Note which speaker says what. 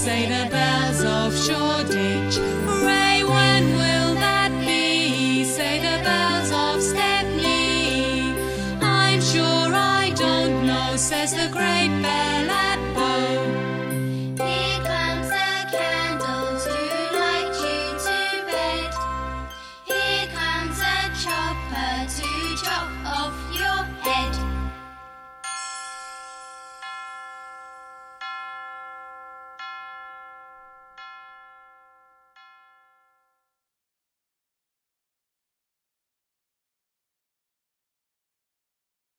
Speaker 1: say the bells of Shoreditch. Hooray, when will that be? Say the bells of Stepney. I'm sure I don't know, says the great